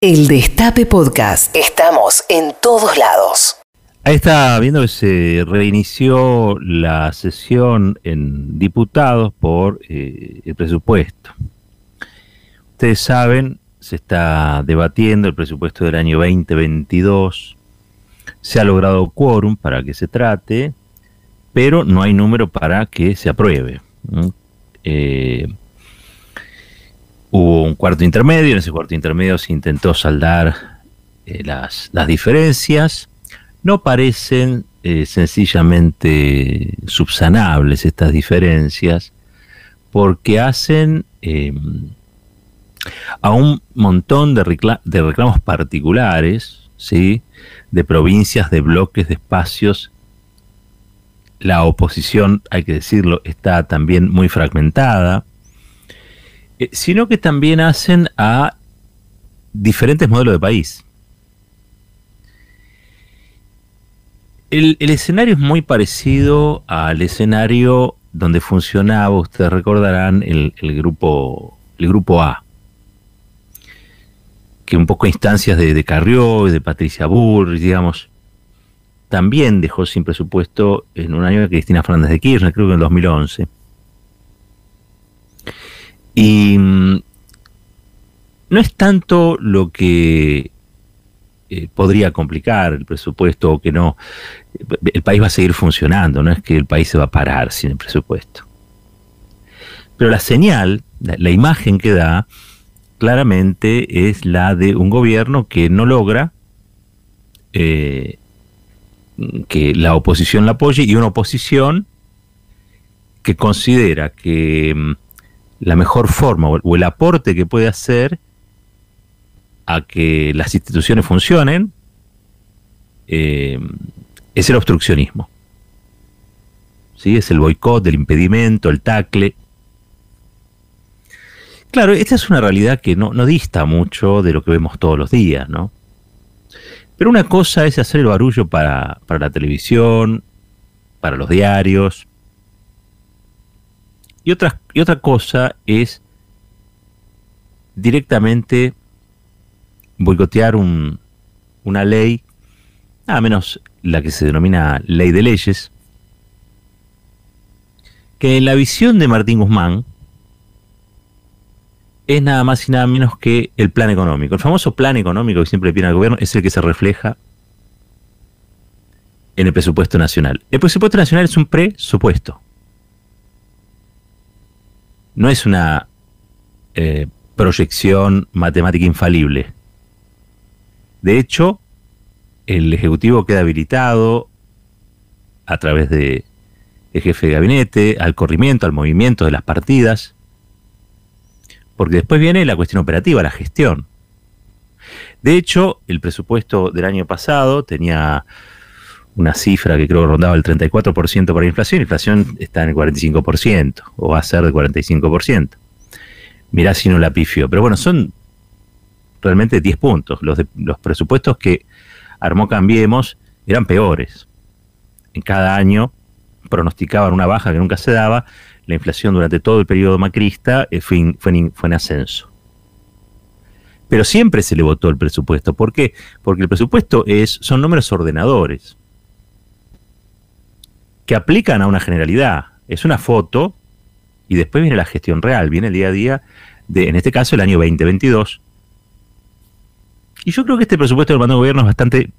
El Destape Podcast. Estamos en todos lados. Ahí está viendo que se reinició la sesión en diputados por eh, el presupuesto. Ustedes saben, se está debatiendo el presupuesto del año 2022. Se ha logrado quórum para que se trate, pero no hay número para que se apruebe. Eh, Hubo un cuarto intermedio, en ese cuarto intermedio se intentó saldar eh, las, diferencias. No parecen eh, sencillamente subsanables estas diferencias, porque hacen em, a un montón de, de reclamos particulares, ¿sí? de provincias, de bloques, de espacios. La oposición, hay que decirlo, está también muy fragmentada eh, sino que también hacen a diferentes modelos de país. El, escenario es muy parecido al escenario donde funcionaba, ustedes recordarán, el, grupo, el grupo A, que un poco a instancias de, de Carrió y de Patricia Burr, digamos, también dejó sin presupuesto en un año de Cristina Fernández de Kirchner, creo que en 2011. Y mm, no es tanto lo que eh, podría complicar el presupuesto o que no. El país va a seguir funcionando, no es que el país se va a parar sin el presupuesto. Pero la señal, la, imagen que da, claramente es la de un gobierno que no logra eh, que la oposición la apoye y una oposición que considera que mm, la mejor forma o el aporte que puede hacer a que las instituciones funcionen eh, es el obstruccionismo. ¿Sí? Es el boicot, el impedimento, el tacle. Claro, esta es una realidad que no, no dista mucho de lo que vemos todos los días, ¿no? Pero una cosa es hacer el barullo para, para la televisión, para los diarios, y otra, y otra cosa es directamente boicotear una ley, nada menos la que se denomina ley de leyes, que en la visión de Martín Guzmán es nada más y nada menos que el plan económico. El famoso plan económico que siempre pide el gobierno es el que se refleja en el presupuesto nacional. El presupuesto nacional es un presupuesto no es una eh, proyección matemática infalible. De hecho, el Ejecutivo queda habilitado a través de el jefe de gabinete, al corrimiento, al movimiento de las partidas, porque después viene la cuestión operativa, la gestión. De hecho, el presupuesto del año pasado tenía una cifra que creo que rondaba el 34% para inflación, la inflación está en el 45%, o va a ser de 45%. Mirá si no la pifio. Pero bueno, son realmente 10 puntos. Los, los presupuestos que armó Cambiemos eran peores. En cada año pronosticaban una baja que nunca se daba. La inflación durante todo el periodo macrista eh, fue, fue en ascenso. Pero siempre se le votó el presupuesto. ¿Por qué? Porque el presupuesto es, son números ordenadores que aplican a una generalidad. Es una foto y después viene la gestión real, viene el día a día de, en este caso, el año 2022. Y yo creo que este presupuesto del mando gobierno es bastante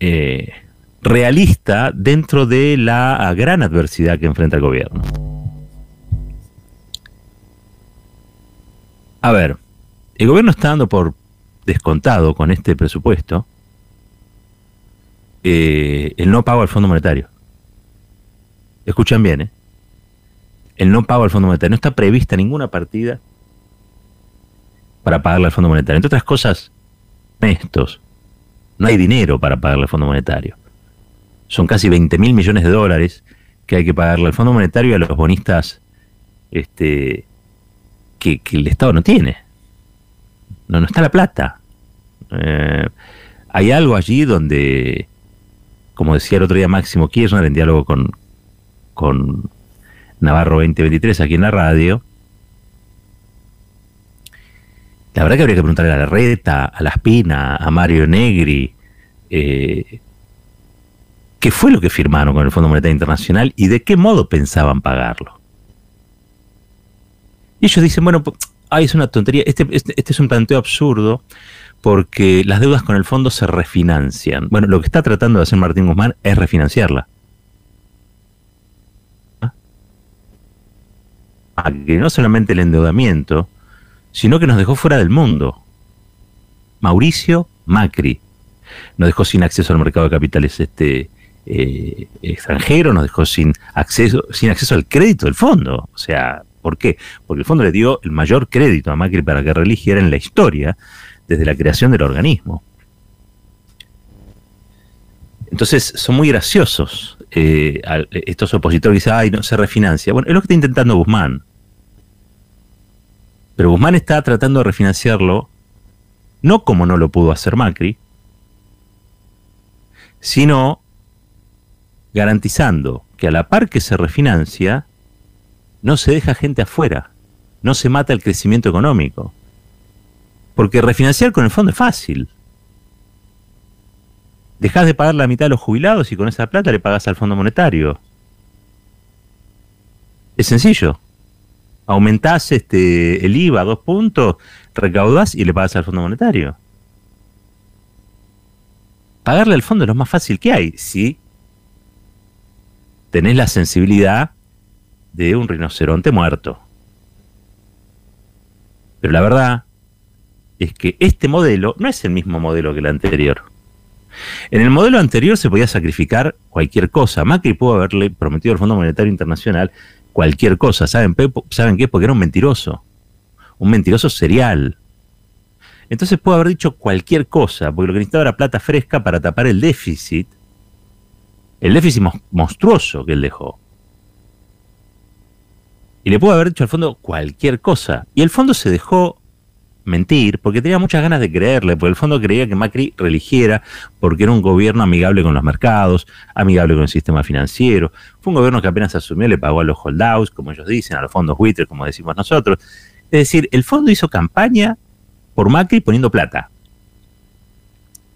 eh, realista dentro de la gran adversidad que enfrenta el gobierno. A ver, el gobierno está dando por descontado con este presupuesto eh, el no pago al Fondo Monetario. Escuchan bien, ¿eh? El no pago al Fondo Monetario. No está prevista ninguna partida para pagarle al Fondo Monetario. Entre otras cosas, estos, no hay dinero para pagarle al Fondo Monetario. Son casi 20 mil millones de dólares que hay que pagarle al Fondo Monetario y a los bonistas este, que, el Estado no tiene. No, no está la plata. Eh, hay algo allí donde como decía el otro día Máximo Kirchner en diálogo con, con Navarro 2023 aquí en la radio, La verdad que habría que preguntarle a la Reta, a la Espina, a Mario Negri, eh, qué fue lo que firmaron con el Fondo Monetario Internacional y de qué modo pensaban pagarlo. Y ellos dicen, bueno, ay, es una tontería, este, este, este, es un planteo absurdo porque las deudas con el fondo se refinancian. Bueno, lo que está tratando de hacer Martín Guzmán es refinanciarla. Ah, que no solamente el endeudamiento, sino que nos dejó fuera del mundo. Mauricio Macri nos dejó sin acceso al mercado de capitales este, eh, extranjero, nos dejó sin acceso, sin acceso al crédito del fondo. O sea, ¿por qué? Porque el fondo le dio el mayor crédito a Macri para que religiera en la historia desde la creación del organismo. Entonces son muy graciosos eh, estos opositores que dicen, ay, no se refinancia. Bueno, es lo que está intentando Guzmán. Pero Guzmán está tratando de refinanciarlo, no como no lo pudo hacer Macri, sino garantizando que a la par que se refinancia, no se deja gente afuera, no se mata el crecimiento económico. Porque refinanciar con el fondo es fácil. Dejas de pagar la mitad de los jubilados y con esa plata le pagas al Fondo Monetario. Es sencillo. Aumentás este, el IVA a dos puntos, recaudás y le pagas al Fondo Monetario. Pagarle al fondo es lo más fácil que hay, si tenés la sensibilidad de un rinoceronte muerto. Pero la verdad es que este modelo no es el mismo modelo que el anterior. En el modelo anterior se podía sacrificar cualquier cosa. Macri pudo haberle prometido al Fondo Monetario Internacional cualquier cosa. ¿Saben, ¿Saben qué? Porque era un mentiroso. Un mentiroso serial. Entonces pudo haber dicho cualquier cosa, porque lo que necesitaba era plata fresca para tapar el déficit. El déficit monstruoso que él dejó. Y le pudo haber dicho al fondo cualquier cosa. Y el fondo se dejó mentir porque tenía muchas ganas de creerle, porque el fondo creía que Macri religiera porque era un gobierno amigable con los mercados, amigable con el sistema financiero. Fue un gobierno que apenas asumió le pagó a los holdouts, como ellos dicen, a los fondos Twitter, como decimos nosotros. Es decir, el fondo hizo campaña por Macri poniendo plata.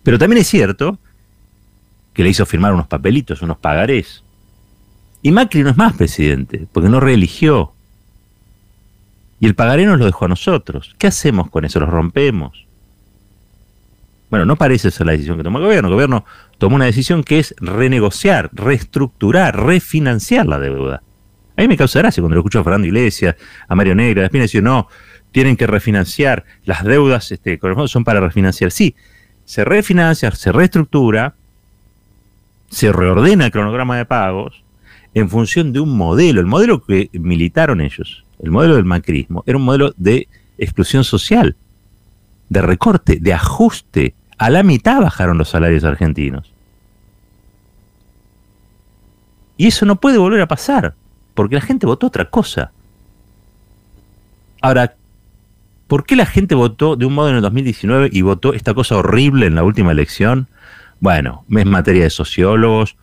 Pero también es cierto que le hizo firmar unos papelitos, unos pagarés. Y Macri no es más presidente, porque no reeligió. Y el pagaré nos lo dejó a nosotros. ¿Qué hacemos con eso? ¿Los rompemos? Bueno, no parece ser la decisión que tomó el gobierno. El gobierno tomó una decisión que es renegociar, reestructurar, refinanciar la deuda. A mí me causa gracia cuando lo escucho a Fernando Iglesias, a Mario Negra, a decir, no, tienen que refinanciar, las deudas este, con el fondo son para refinanciar. Sí, se refinancia, se reestructura, se reordena el cronograma de pagos, en función de un modelo, el modelo que militaron ellos, el modelo del macrismo, era un modelo de exclusión social, de recorte, de ajuste. A la mitad bajaron los salarios argentinos. Y eso no puede volver a pasar, porque la gente votó otra cosa. Ahora, ¿por qué la gente votó de un modo en el 2019 y votó esta cosa horrible en la última elección? Bueno, es materia de sociólogos,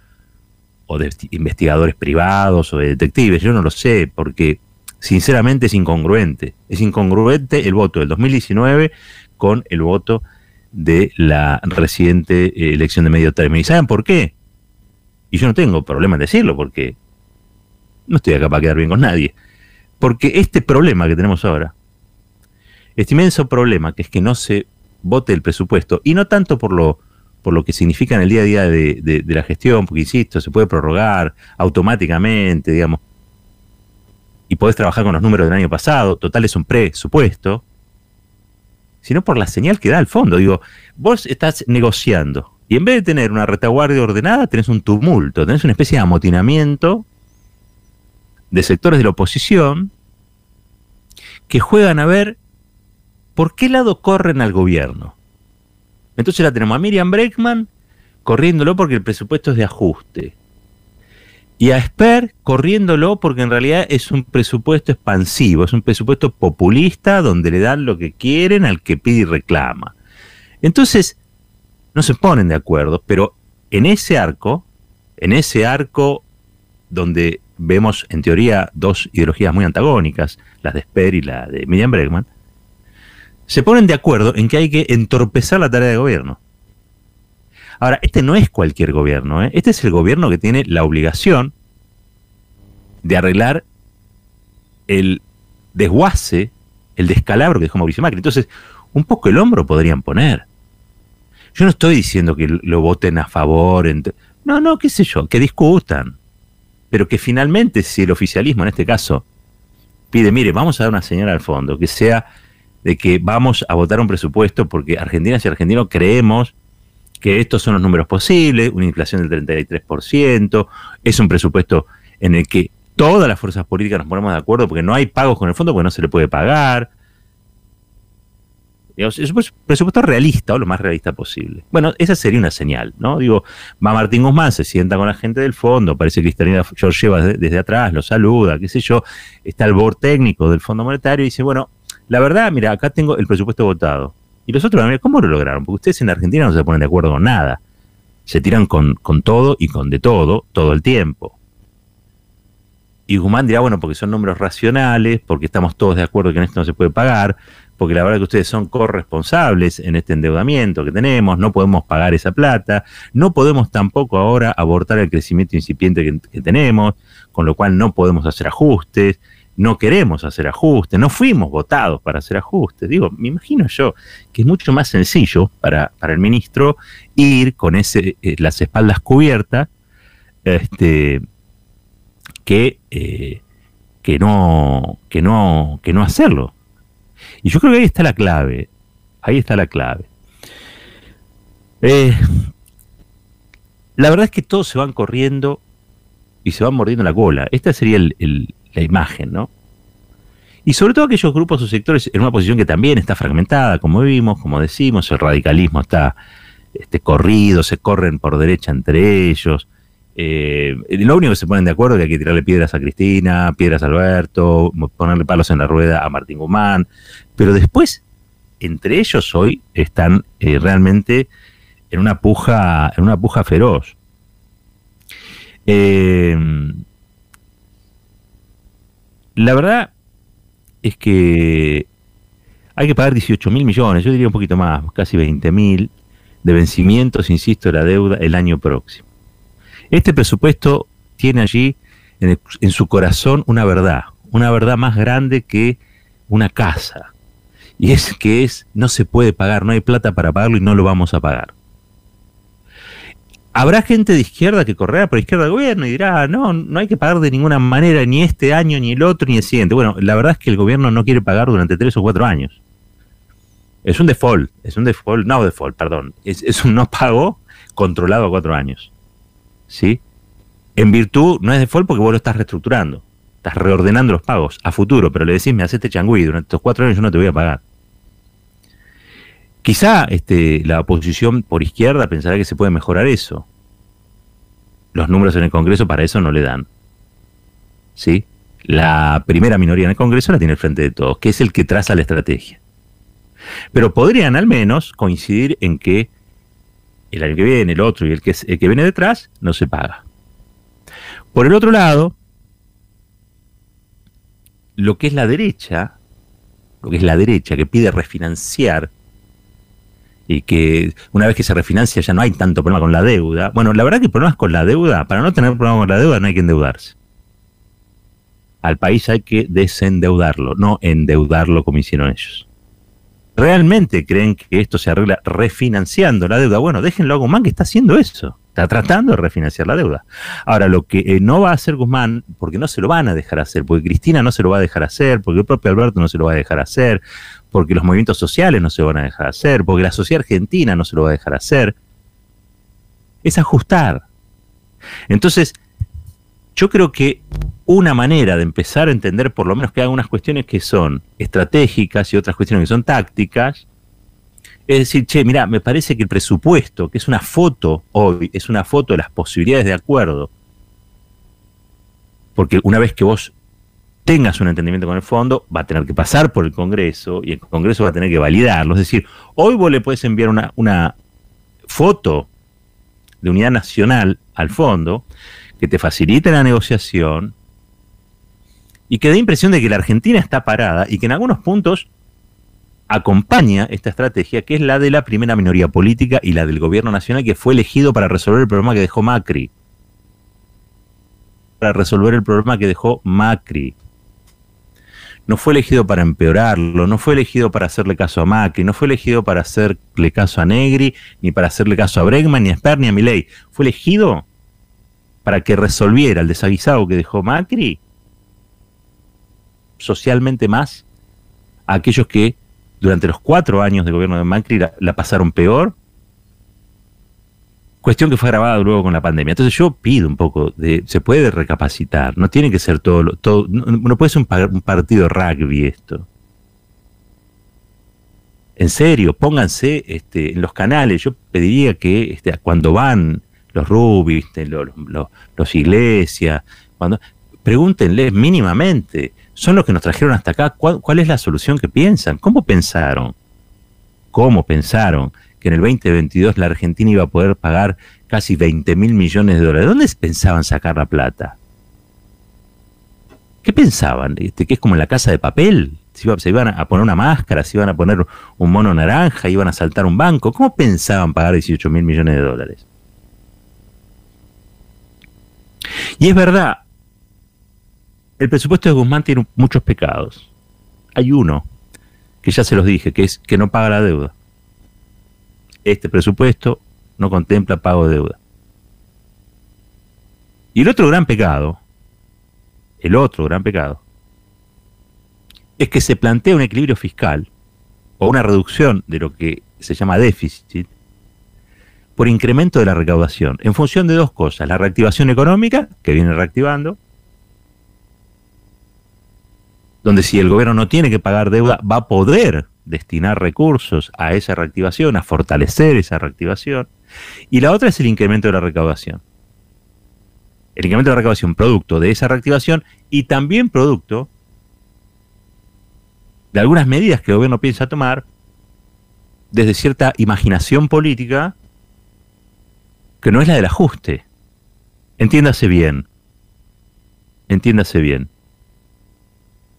o de investigadores privados o de detectives, yo no lo sé, porque sinceramente es incongruente. Es incongruente el voto del 2019 con el voto de la reciente eh, elección de medio término. ¿Y saben por qué? Y yo no tengo problema en decirlo, porque no estoy acá para quedar bien con nadie. Porque este problema que tenemos ahora, este inmenso problema, que es que no se vote el presupuesto, y no tanto por lo por lo que significa en el día a día de, la gestión, porque insisto, se puede prorrogar automáticamente, digamos, y podés trabajar con los números del año pasado, total es un presupuesto, sino por la señal que da al fondo. Digo, vos estás negociando y en vez de tener una retaguardia ordenada, tenés un tumulto, tenés una especie de amotinamiento de sectores de la oposición que juegan a ver por qué lado corren al gobierno. Entonces la tenemos a Miriam Breckman corriéndolo porque el presupuesto es de ajuste. Y a Sper corriéndolo porque en realidad es un presupuesto expansivo, es un presupuesto populista donde le dan lo que quieren al que pide y reclama. Entonces, no se ponen de acuerdo, pero en ese arco, en ese arco donde vemos en teoría dos ideologías muy antagónicas, las de Sper y la de Miriam Bregman, se ponen de acuerdo en que hay que entorpecer la tarea de gobierno. Ahora, este no es cualquier gobierno, ¿eh? este es el gobierno que tiene la obligación de arreglar el desguace, el descalabro que dejó Mauricio Macri. Entonces, un poco el hombro podrían poner. Yo no estoy diciendo que lo voten a favor. No, no, qué sé yo, que discutan. Pero que finalmente, si el oficialismo en este caso pide, mire, vamos a dar una señal al fondo, que sea de que vamos a votar un presupuesto porque argentinas y argentinos creemos que estos son los números posibles, una inflación del 33%, es un presupuesto en el que todas las fuerzas políticas nos ponemos de acuerdo porque no hay pagos con el fondo porque no se le puede pagar. es un presupuesto realista o lo más realista posible. Bueno, esa sería una señal, ¿no? Digo, va Martín Guzmán, se sienta con la gente del fondo, parece que Cristalina George lleva desde, atrás, lo saluda, qué sé yo, está el board técnico del Fondo Monetario y dice, bueno, la verdad, mira, acá tengo el presupuesto votado. Y los otros, ¿cómo lo lograron? Porque ustedes en Argentina no se ponen de acuerdo con nada. Se tiran con, con todo y con de todo, todo el tiempo. Y Guzmán dirá, bueno, porque son números racionales, porque estamos todos de acuerdo que en esto no se puede pagar, porque la verdad que ustedes son corresponsables en este endeudamiento que tenemos, no podemos pagar esa plata, no podemos tampoco ahora abortar el crecimiento incipiente que, tenemos, con lo cual no podemos hacer ajustes, no queremos hacer ajustes, no fuimos votados para hacer ajustes. Digo, me imagino yo que es mucho más sencillo para, para el ministro ir con ese, eh, las espaldas cubiertas, este, que, eh, que, no, que, no, que no hacerlo. Y yo creo que ahí está la clave. Ahí está la clave. Eh, la verdad es que todos se van corriendo y se van mordiendo la cola. Esta sería la imagen, ¿no? Y sobre todo aquellos grupos o sectores en una posición que también está fragmentada, como vimos, como decimos, el radicalismo está este, corrido, se corren por derecha entre ellos, eh, lo único que se ponen de acuerdo es que hay que tirarle piedras a Cristina, piedras a Alberto, ponerle palos en la rueda a Martín Guzmán, pero después, entre ellos hoy están eh, realmente en una puja, en una puja feroz. Eh, la verdad es que hay que pagar 18 mil millones, yo diría un poquito más, casi 20 mil, de vencimientos, insisto, de la deuda el año próximo. Este presupuesto tiene allí en, su corazón una verdad, una verdad más grande que una casa. Y es que es, no se puede pagar, no hay plata para pagarlo y no lo vamos a pagar. Habrá gente de izquierda que correrá por izquierda del gobierno y dirá, no, no hay que pagar de ninguna manera ni este año, ni el otro, ni el siguiente. Bueno, la verdad es que el gobierno no quiere pagar durante tres o cuatro años. Es un default, es un default, no default, perdón, es, es un no pago controlado a cuatro años. ¿sí? En virtud, no es default porque vos lo estás reestructurando, estás reordenando los pagos a futuro, pero le decís, me haces este changüí, durante estos cuatro años yo no te voy a pagar. Quizá este, la oposición por izquierda pensará que se puede mejorar eso. Los números en el Congreso para eso no le dan. ¿Sí? La primera minoría en el Congreso la tiene el frente de todos, que es el que traza la estrategia. Pero podrían al menos coincidir en que el año que viene, el otro y el que, el que viene detrás, no se paga. Por el otro lado, lo que es la derecha, lo que es la derecha que pide refinanciar y que una vez que se refinancia ya no hay tanto problema con la deuda. Bueno, la verdad que problemas con la deuda, para no tener problemas con la deuda no hay que endeudarse. Al país hay que desendeudarlo, no endeudarlo como hicieron ellos realmente creen que esto se arregla refinanciando la deuda, bueno, déjenlo a Guzmán que está haciendo eso. Está tratando de refinanciar la deuda. Ahora, lo que eh, no va a hacer Guzmán, porque no se lo van a dejar hacer, porque Cristina no se lo va a dejar hacer, porque el propio Alberto no se lo va a dejar hacer, porque los movimientos sociales no se van a dejar hacer, porque la sociedad argentina no se lo va a dejar hacer, es ajustar. Entonces, yo creo que una manera de empezar a entender por lo menos que hay algunas cuestiones que son estratégicas y otras cuestiones que son tácticas, es decir, che, mira, me parece que el presupuesto, que es una foto hoy, es una foto de las posibilidades de acuerdo, porque una vez que vos tengas un entendimiento con el fondo, va a tener que pasar por el Congreso y el Congreso va a tener que validarlo. Es decir, hoy vos le puedes enviar una, una foto de unidad nacional al fondo que te facilite la negociación y que dé impresión de que la Argentina está parada y que en algunos puntos acompaña esta estrategia, que es la de la primera minoría política y la del gobierno nacional que fue elegido para resolver el problema que dejó Macri. Para resolver el problema que dejó Macri. No fue elegido para empeorarlo, no fue elegido para hacerle caso a Macri, no fue elegido para hacerle caso a Negri, ni para hacerle caso a Bregman, ni a Sper, ni a Milei. Fue elegido para que resolviera el desaguisado que dejó Macri socialmente más a aquellos que durante los cuatro años de gobierno de Macri la, pasaron peor. Cuestión que fue grabada luego con la pandemia. Entonces yo pido un poco de, se puede recapacitar, no tiene que ser todo, todo no, puede ser un, partido de rugby esto. En serio, pónganse este, en los canales. Yo pediría que este, cuando van los Rubis, los, los, los, Iglesias, cuando pregúntenle mínimamente son los que nos trajeron hasta acá. ¿Cuál, es la solución que piensan? ¿Cómo pensaron? ¿Cómo pensaron que en el 2022 la Argentina iba a poder pagar casi 20 mil millones de dólares? ¿Dónde pensaban sacar la plata? ¿Qué pensaban? Este, ¿Que es como en la casa de papel? ¿Se, iban a poner una máscara? ¿Se iban a poner un mono naranja? ¿Iban a saltar un banco? ¿Cómo pensaban pagar 18 mil millones de dólares? Y es verdad, el presupuesto de Guzmán tiene muchos pecados. Hay uno, que ya se los dije, que es que no paga la deuda. Este presupuesto no contempla pago de deuda. Y el otro gran pecado, el otro gran pecado, es que se plantea un equilibrio fiscal o una reducción de lo que se llama déficit por incremento de la recaudación, en función de dos cosas, la reactivación económica, que viene reactivando, donde si el gobierno no tiene que pagar deuda, va a poder destinar recursos a esa reactivación, a fortalecer esa reactivación. Y la otra es el incremento de la recaudación. El incremento de la recaudación producto de esa reactivación y también producto de algunas medidas que el gobierno piensa tomar desde cierta imaginación política que no es la del ajuste. Entiéndase bien. Entiéndase bien.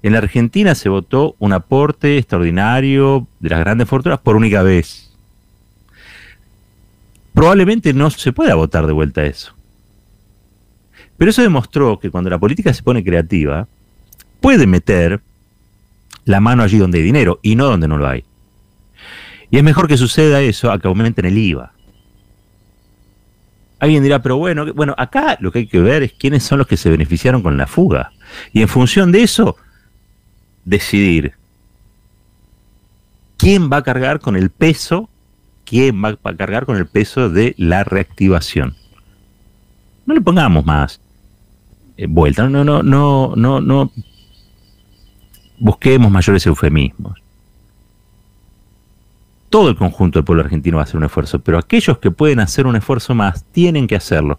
En la Argentina se votó un aporte extraordinario de las grandes fortunas por única vez. Probablemente no se pueda votar de vuelta eso. Pero eso demostró que cuando la política se pone creativa, puede meter la mano allí donde hay dinero y no donde no lo hay. Y es mejor que suceda eso a que aumenten el IVA. Alguien dirá, pero bueno, bueno, acá lo que hay que ver es quiénes son los que se beneficiaron con la fuga. Y en función de eso, decidir quién va a cargar con el peso, quién va a cargar con el peso de la reactivación. No le pongamos más eh, vuelta, no, no, no, no, no busquemos mayores eufemismos. Todo el conjunto del pueblo argentino va a hacer un esfuerzo, pero aquellos que pueden hacer un esfuerzo más tienen que hacerlo.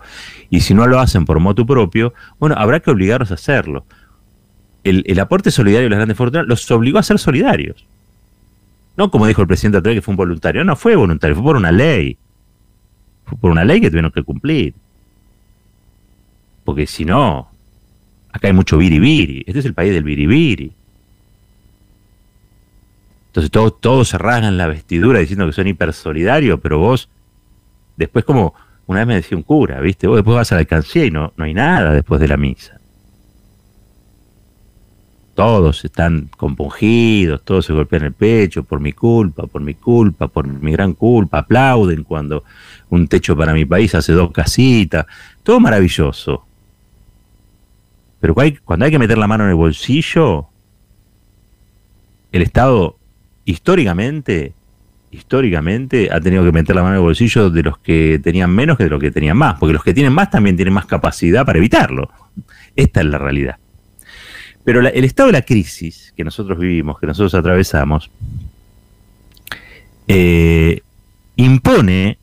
Y si no lo hacen por motu propio, bueno, habrá que obligarlos a hacerlo el, aporte solidario de las grandes fortunas los obligó a ser solidarios. No como dijo el presidente Atreide que fue un voluntario. No fue voluntario, fue por una ley. Fue por una ley que tuvieron que cumplir. Porque si no, acá hay mucho biribiri. Este es el país del biribiri. Entonces todos, todos se rasgan la vestidura diciendo que son hipersolidarios, pero vos, después como una vez me decía un cura, ¿viste? Vos después vas a la alcancía y no, no hay nada después de la misa todos están compungidos, todos se golpean el pecho por mi culpa, por mi culpa, por mi gran culpa, aplauden cuando un techo para mi país hace dos casitas, todo maravilloso. Pero cuando hay que meter la mano en el bolsillo, el Estado históricamente, históricamente ha tenido que meter la mano en el bolsillo de los que tenían menos que de los que tenían más, porque los que tienen más también tienen más capacidad para evitarlo. Esta es la realidad. Pero el estado de la crisis que nosotros vivimos, que nosotros atravesamos, eh, impone,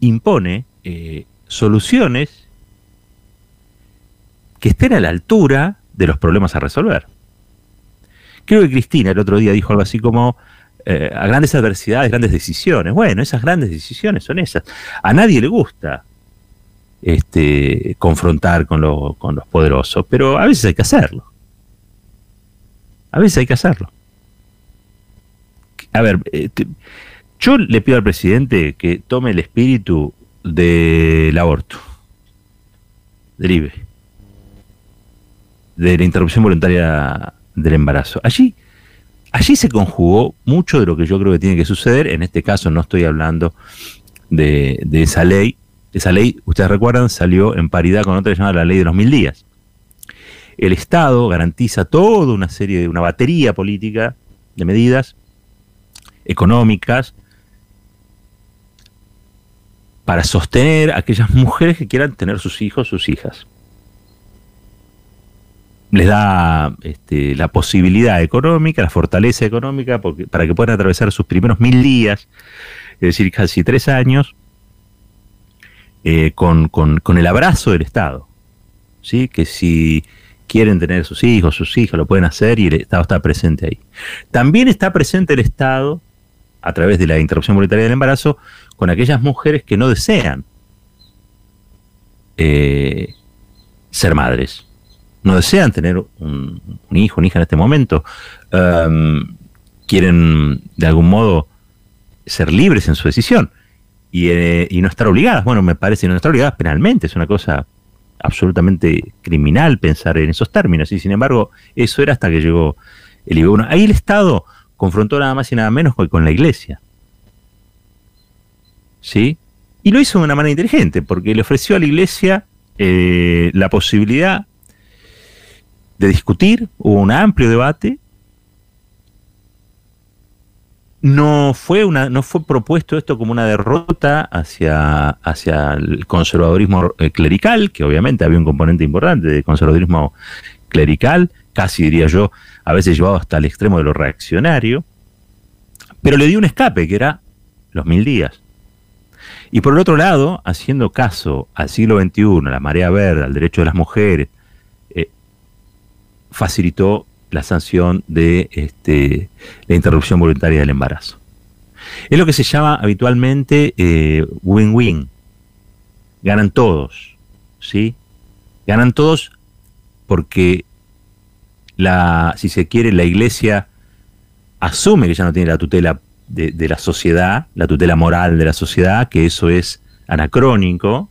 impone eh, soluciones que estén a la altura de los problemas a resolver. Creo que Cristina el otro día dijo algo así como, eh, a grandes adversidades, grandes decisiones. Bueno, esas grandes decisiones son esas. A nadie le gusta este, confrontar con, con los poderosos, pero a veces hay que hacerlo. A veces hay que hacerlo. A ver, eh, yo le pido al presidente que tome el espíritu del aborto, del IBE, de la interrupción voluntaria del embarazo. Allí, allí se conjugó mucho de lo que yo creo que tiene que suceder. En este caso no estoy hablando de, esa ley. Esa ley, ustedes recuerdan, salió en paridad con otra llamada la ley de los mil días. El Estado garantiza toda una serie de una batería política de medidas económicas para sostener a aquellas mujeres que quieran tener sus hijos, sus hijas. Les da este, la posibilidad económica, la fortaleza económica para que puedan atravesar sus primeros mil días, es decir, casi tres años, eh, con, el abrazo del Estado. ¿sí? Que si quieren tener sus hijos, sus hijas, lo pueden hacer y el Estado está presente ahí. También está presente el Estado a través de la interrupción voluntaria del embarazo con aquellas mujeres que no desean eh, ser madres, no desean tener un, hijo, una hija en este momento, um, quieren de algún modo ser libres en su decisión eh, y, no estar obligadas. Bueno, me parece no estar obligadas penalmente, es una cosa absolutamente criminal pensar en esos términos y sin embargo eso era hasta que llegó el IB1. Ahí el Estado confrontó nada más y nada menos con la iglesia. ¿Sí? Y lo hizo de una manera inteligente, porque le ofreció a la iglesia eh, la posibilidad de discutir, hubo un amplio debate. No fue, una, no fue propuesto esto como una derrota hacia, hacia el conservadurismo eh, clerical, que obviamente había un componente importante de conservadurismo clerical, casi diría yo, a veces llevado hasta el extremo de lo reaccionario, pero le dio un escape, que era los mil días. Y por el otro lado, haciendo caso al siglo XXI, la marea verde, al derecho de las mujeres, eh, facilitó la sanción de este, la interrupción voluntaria del embarazo. Es lo que se llama habitualmente eh, win-win. Ganan todos, ¿sí? Ganan todos porque la, si se quiere, la iglesia asume que ya no tiene la tutela de, la sociedad, la tutela moral de la sociedad, que eso es anacrónico,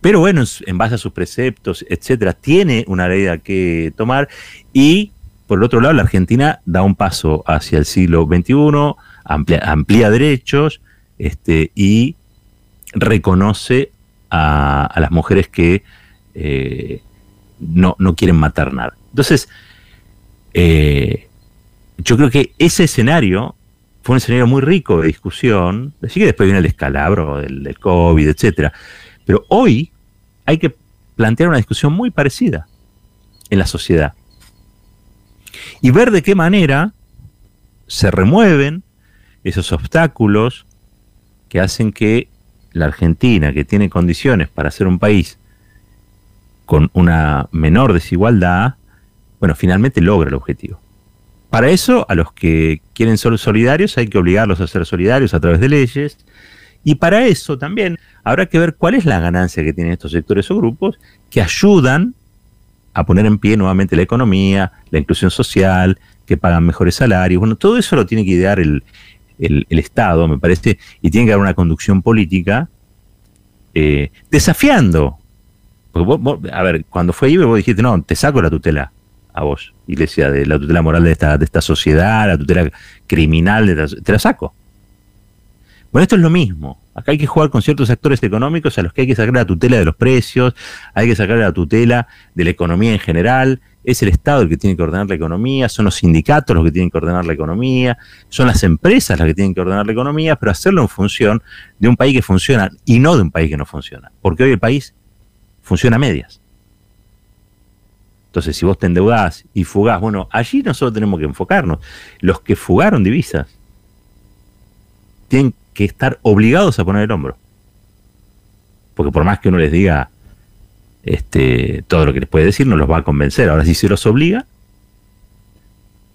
pero bueno, en base a sus preceptos, etcétera, tiene una ley que tomar y por el otro lado la Argentina da un paso hacia el siglo XXI, amplía, derechos este, y reconoce a, las mujeres que eh, no, no quieren matar nada. Entonces, eh, yo creo que ese escenario fue un escenario muy rico de discusión, así que después viene el descalabro del, COVID, etcétera. Pero hoy hay que plantear una discusión muy parecida en la sociedad y ver de qué manera se remueven esos obstáculos que hacen que la Argentina, que tiene condiciones para ser un país con una menor desigualdad, bueno, finalmente logra el objetivo. Para eso, a los que quieren ser solidarios hay que obligarlos a ser solidarios a través de leyes. Y para eso también habrá que ver cuál es la ganancia que tienen estos sectores o grupos que ayudan a poner en pie nuevamente la economía, la inclusión social, que pagan mejores salarios. Bueno, todo eso lo tiene que idear el, Estado, me parece, y tiene que haber una conducción política eh, desafiando. Porque a ver, cuando fue IBE vos dijiste, no, te saco la tutela a vos, iglesia, de la tutela moral de esta, de esta sociedad, la tutela criminal, de te la saco. Bueno, esto es lo mismo. Acá hay que jugar con ciertos actores económicos a los que hay que sacar la tutela de los precios, hay que sacar la tutela de la economía en general. Es el Estado el que tiene que ordenar la economía, son los sindicatos los que tienen que ordenar la economía, son las empresas las que tienen que ordenar la economía, pero hacerlo en función de un país que funciona y no de un país que no funciona. Porque hoy el país funciona a medias. Entonces, si vos te endeudás y fugás, bueno, allí nosotros tenemos que enfocarnos. Los que fugaron divisas tienen que estar obligados a poner el hombro. Porque por más que uno les diga este, todo lo que les puede decir, no los va a convencer. Ahora, si se los obliga,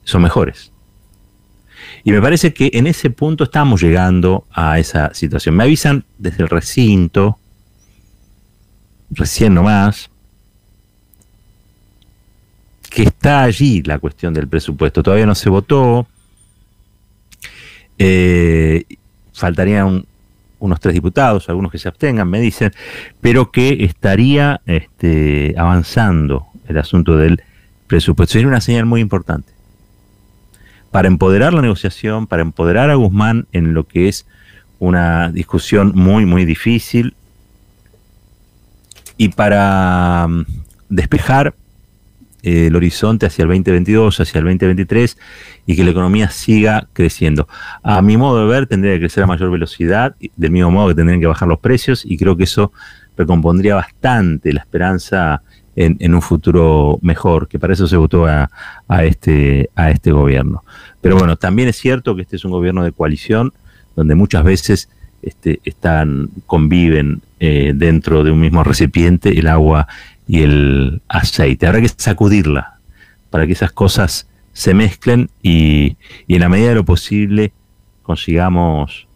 son mejores. Y me parece que en ese punto estamos llegando a esa situación. Me avisan desde el recinto, recién nomás, que está allí la cuestión del presupuesto. Todavía no se votó. Eh, faltarían unos tres diputados, algunos que se abstengan, me dicen, pero que estaría este, avanzando el asunto del presupuesto. Sería una señal muy importante para empoderar la negociación, para empoderar a Guzmán en lo que es una discusión muy, muy difícil y para mm, despejar eh, el horizonte hacia el 2022, hacia el 2023 y que la economía siga creciendo. A mi modo de ver, tendría que crecer a mayor velocidad, del mismo modo que tendrían que bajar los precios y creo que eso recompondría bastante la esperanza en, un futuro mejor, que para eso se votó a, este, a este gobierno. Pero bueno, también es cierto que este es un gobierno de coalición, donde muchas veces este, están, conviven eh, dentro de un mismo recipiente el agua y el aceite. Habrá que sacudirla para que esas cosas se mezclen y, en la medida de lo posible consigamos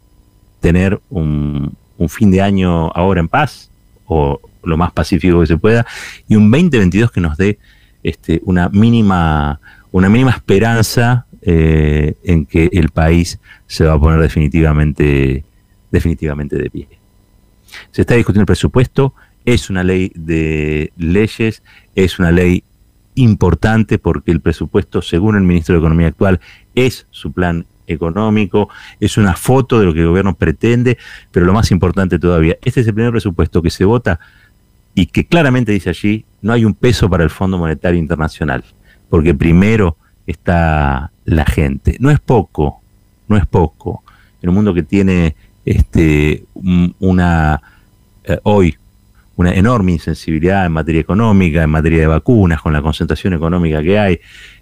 tener un, fin de año ahora en paz o lo más pacífico que se pueda y un 2022 que nos dé este, una mínima una mínima esperanza eh, en que el país se va a poner definitivamente definitivamente de pie. Se está discutiendo el presupuesto, es una ley de leyes, es una ley importante porque el presupuesto, según el ministro de Economía actual, es su plan económico, es una foto de lo que el gobierno pretende, pero lo más importante todavía, este es el primer presupuesto que se vota y que claramente dice allí, no hay un peso para el Fondo Monetario Internacional, porque primero está la gente. No es poco, no es poco. En un mundo que tiene este, una, eh, hoy una enorme insensibilidad en materia económica, en materia de vacunas, con la concentración económica que hay,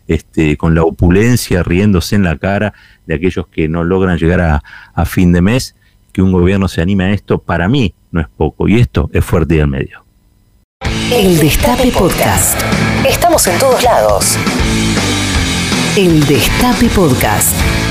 este, con la opulencia riéndose en la cara de aquellos que no logran llegar a, a fin de mes, que un gobierno se anime a esto, para mí no es poco, y esto es fuerte y al medio. El Destape Podcast. Estamos en todos lados. El Destape Podcast.